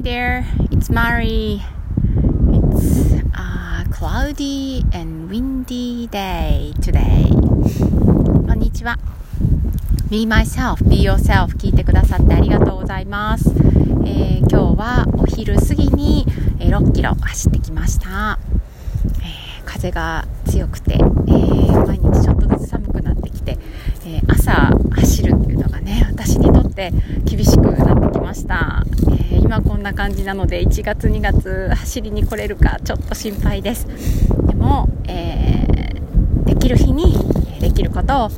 Hi there, it's Mari. It's a cloudy and windy day today. こんにちは。Be myself, be yourself 聞いてくださってありがとうございます。えー、今日はお昼過ぎに、え、6キロ走ってきました。えー、風が強くて、えー、毎日ちょっとずつ寒くなってきて、えー、朝走るっていうのがね、私にとって厳しくなってきました。今こんな感じなので1月2月走りに来れるかちょっと心配です。でも、えできる日にできることを、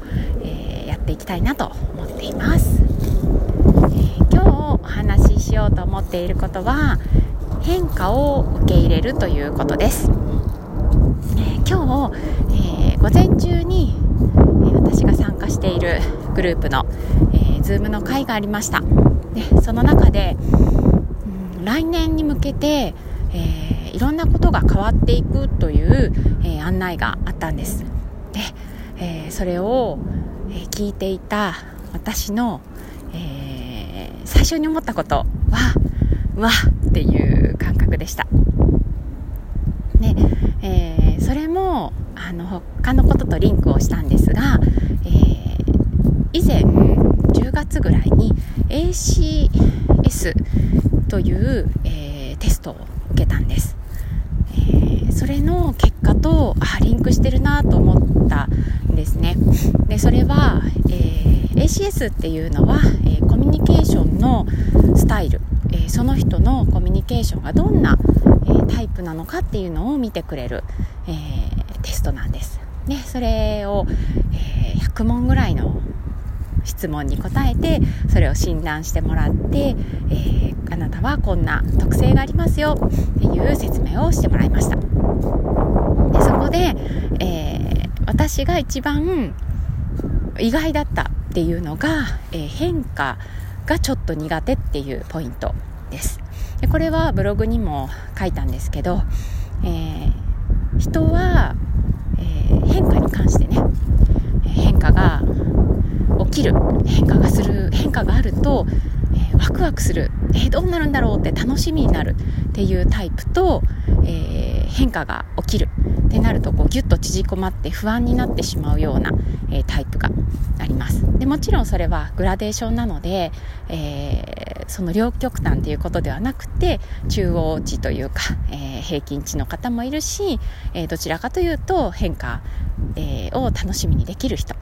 えー、やっていきたいなと思っています、えー、今日お話ししようと思っていることは変化を受け入れるということです、えー、今日、えー、午前中に、え私が参加しているグループの、えー、Zoom の会がありました。でその中で、来年に向けて、えいろんなことが変わっていくという、え案内があったんですで、えそれをえー、聞いていた私の、えー、最初に思ったことはわっていう感覚でした。ねえー、それもあの他のこととリンクをしたんですが、えー、以前10月ぐらいに ACS という、えー、テストを受けたんです。えー、それの結果とあリンクしてるなと思ったんですね。でそれは、えー、ACS っていうのは、えー、コミュニケーションのスタイル、えその人のコミュニケーションがどんな、えタイプなのかっていうのを見てくれる、えテストなんです。でそれを、え100問ぐらいの質問に答えてそれを診断してもらって、えー、あなたはこんな特性がありますよっていう説明をしてもらいました。でそこで、えー、私が一番意外だったっていうのが、えー、変化がちょっと苦手っていうポイントです。でこれはブログにも書いたんですけど、え人は、え変化に関してね変化が起きる変化がする変化があると、えー、ワクワクする、えー、どうなるんだろうって楽しみになるっていうタイプと、えー、変化が起きるってなるとこうギュッと縮こまって不安になってしまうような、えタイプがあります。でもちろんそれはグラデーションなので、えその両極端ということではなくて中央値というか、え平均値の方もいるし、えどちらかというと変化、えを楽しみにできる人。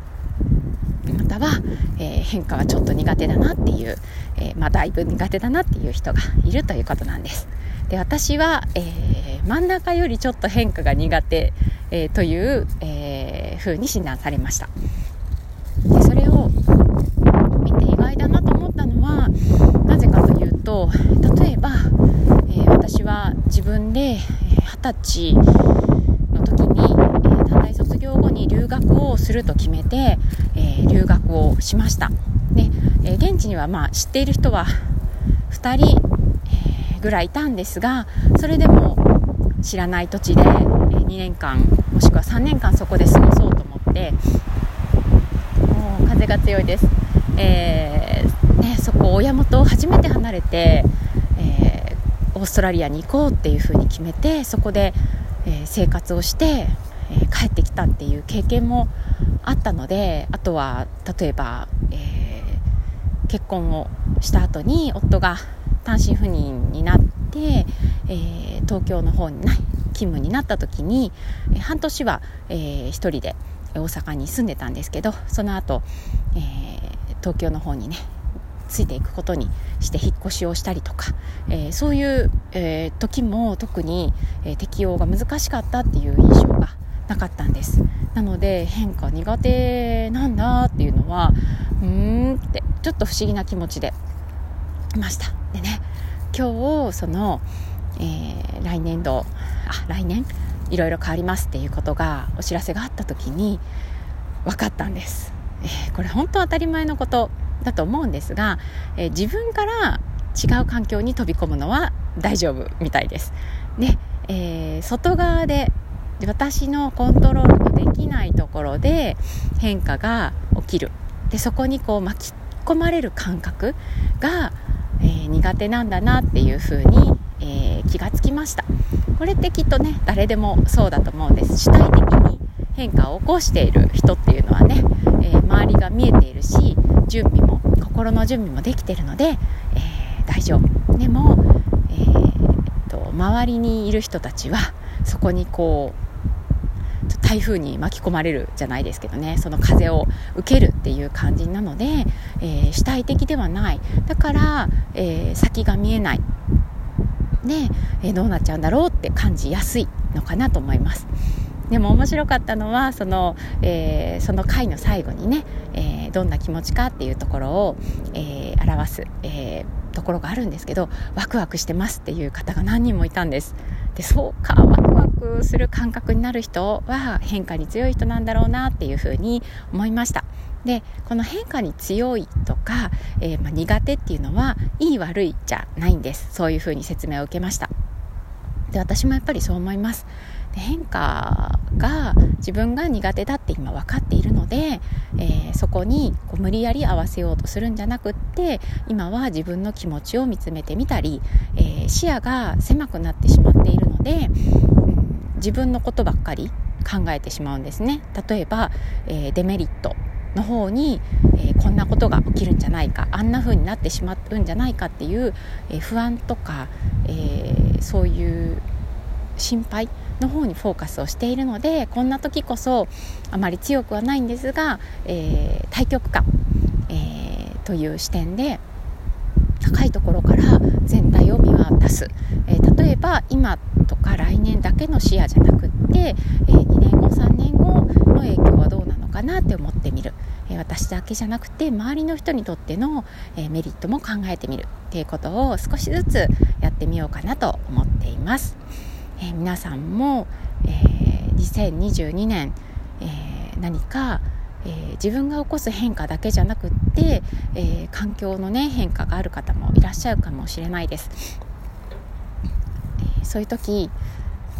方は、えー、変化はちょっと苦手だなっていう、えー、まあ、だいぶ苦手だなっていう人がいるということなんです。で私は、えー、真ん中よりちょっと変化が苦手、えという、えー、風に診断されました。でそれを見て意外だなと思ったのはなぜかというと例えば、え私は自分で二十歳の時に、え短大卒業後に留学をすると決めて、え留学をしました。で、え現地にはまあ知っている人は2人、えぐらいいたんですがそれでも知らない土地で、え2年間もしくは3年間そこで過ごそうと思ってもう風が強いです、えー、ね、そこ親元を初めて離れて、えー、オーストラリアに行こうっていうふうに決めてそこで、えー、生活をして、え帰ってきたっていう経験もあったのであとは例えば、えー、結婚をした後に夫が単身赴任になって、えー、東京の方に勤務になった時に、半年は、えー、1人で大阪に住んでたんですけどその後、えー、東京の方にねついていくことにして引っ越しをしたりとか、えー、そういう、えー、時も特に、えー、適用が難しかったっていう印象なかったんです。なので変化苦手なんだっていうのはうーんってちょっと不思議な気持ちでいました。でね今日その、えー、来年度あ来年？いろいろ変わりますっていうことがお知らせがあった時に分かったんです、えー、これ本当当たり前のことだと思うんですが、えー、自分から違う環境に飛び込むのは大丈夫みたいです。ねえー、外側で私のコントロールのできないところで変化が起きる。でそこにこう巻き込まれる感覚が、えー、苦手なんだなっていうふうに、え気がつきました。これってきっとね誰でもそうだと思うんです。主体的に変化を起こしている人っていうのはね、え周りが見えているし準備も心の準備もできているので、え大丈夫。でも、えー、と周りにいる人たちはそこにこう台風に巻き込まれるじゃないですけどね。その風を受けるっていう感じなので、えー、主体的ではない。だから、えー、先が見えない。で、えー、どうなっちゃうんだろうって感じやすいのかなと思います。でも面白かったのはその,、えー、その回の最後にね、えー、どんな気持ちかっていうところを、えー、表す、えところがあるんですけどワクワクしてますっていう方が何人もいたんです。でそうかワクワクする感覚になる人は変化に強い人なんだろうなっていうふうに思いました。でこの変化に強いとか、えー、まあ、苦手っていうのはいい悪いじゃないんです。そういうふうに説明を受けました。で私もやっぱりそう思います。で変化が自分が苦手だって今分かっているので、えー、そこにこう無理やり合わせようとするんじゃなくって今は自分の気持ちを見つめてみたり、えー、視野が狭くなってしまっているので、自分のことばっかり考えてしまうんですね。例えば、えー、デメリットの方に、えー、こんなことが起きるんじゃないかあんな風になってしまうんじゃないかっていう、えー、不安とか、えー、そういう心配の方にフォーカスをしているのでこんな時こそあまり強くはないんですが、えー、対極感、えー、という視点で高いところから全体を見渡す、えー、例えば今とか来年だけの視野じゃなくって、え2年後3年後の影響はどうなのかなって思ってみる、え私だけじゃなくて周りの人にとっての、えメリットも考えてみる。っていうことを少しずつやってみようかなと思っています。え、皆さんも、えー、2022年、え、何か、えー、自分が起こす変化だけじゃなくって、えー、環境の、ね、変化がある方もいらっしゃるかもしれないです。えー、そういう時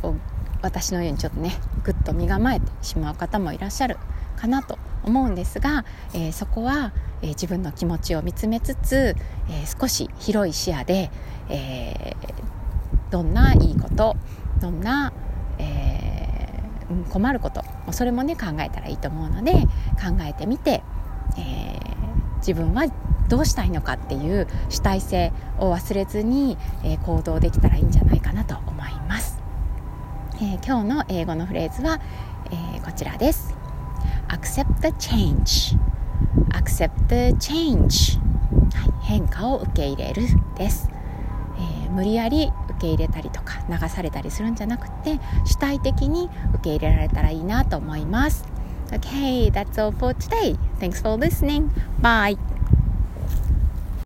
こう私のようにちょっとねぐっと身構えてしまう方もいらっしゃるかなと思うんですが、えー、そこは、えー、自分の気持ちを見つめつつ、えー、少し広い視野で、えどんないいことどんな、えー、困ることそれもね考えたらいいと思うので考えてみて、えー、自分はどうしたいのかっていう主体性を忘れずに、えー、行動できたらいいんじゃないかなと思います、えー、今日の英語のフレーズは、えー、こちらです。Accept the change. Accept the change、はい、変化を受け入れるです、え無理やり受け入れたりとか流されたりするんじゃなくて主体的に受け入れられたらいいなと思います。Okay, that's all for today. Thanks for listening. Bye.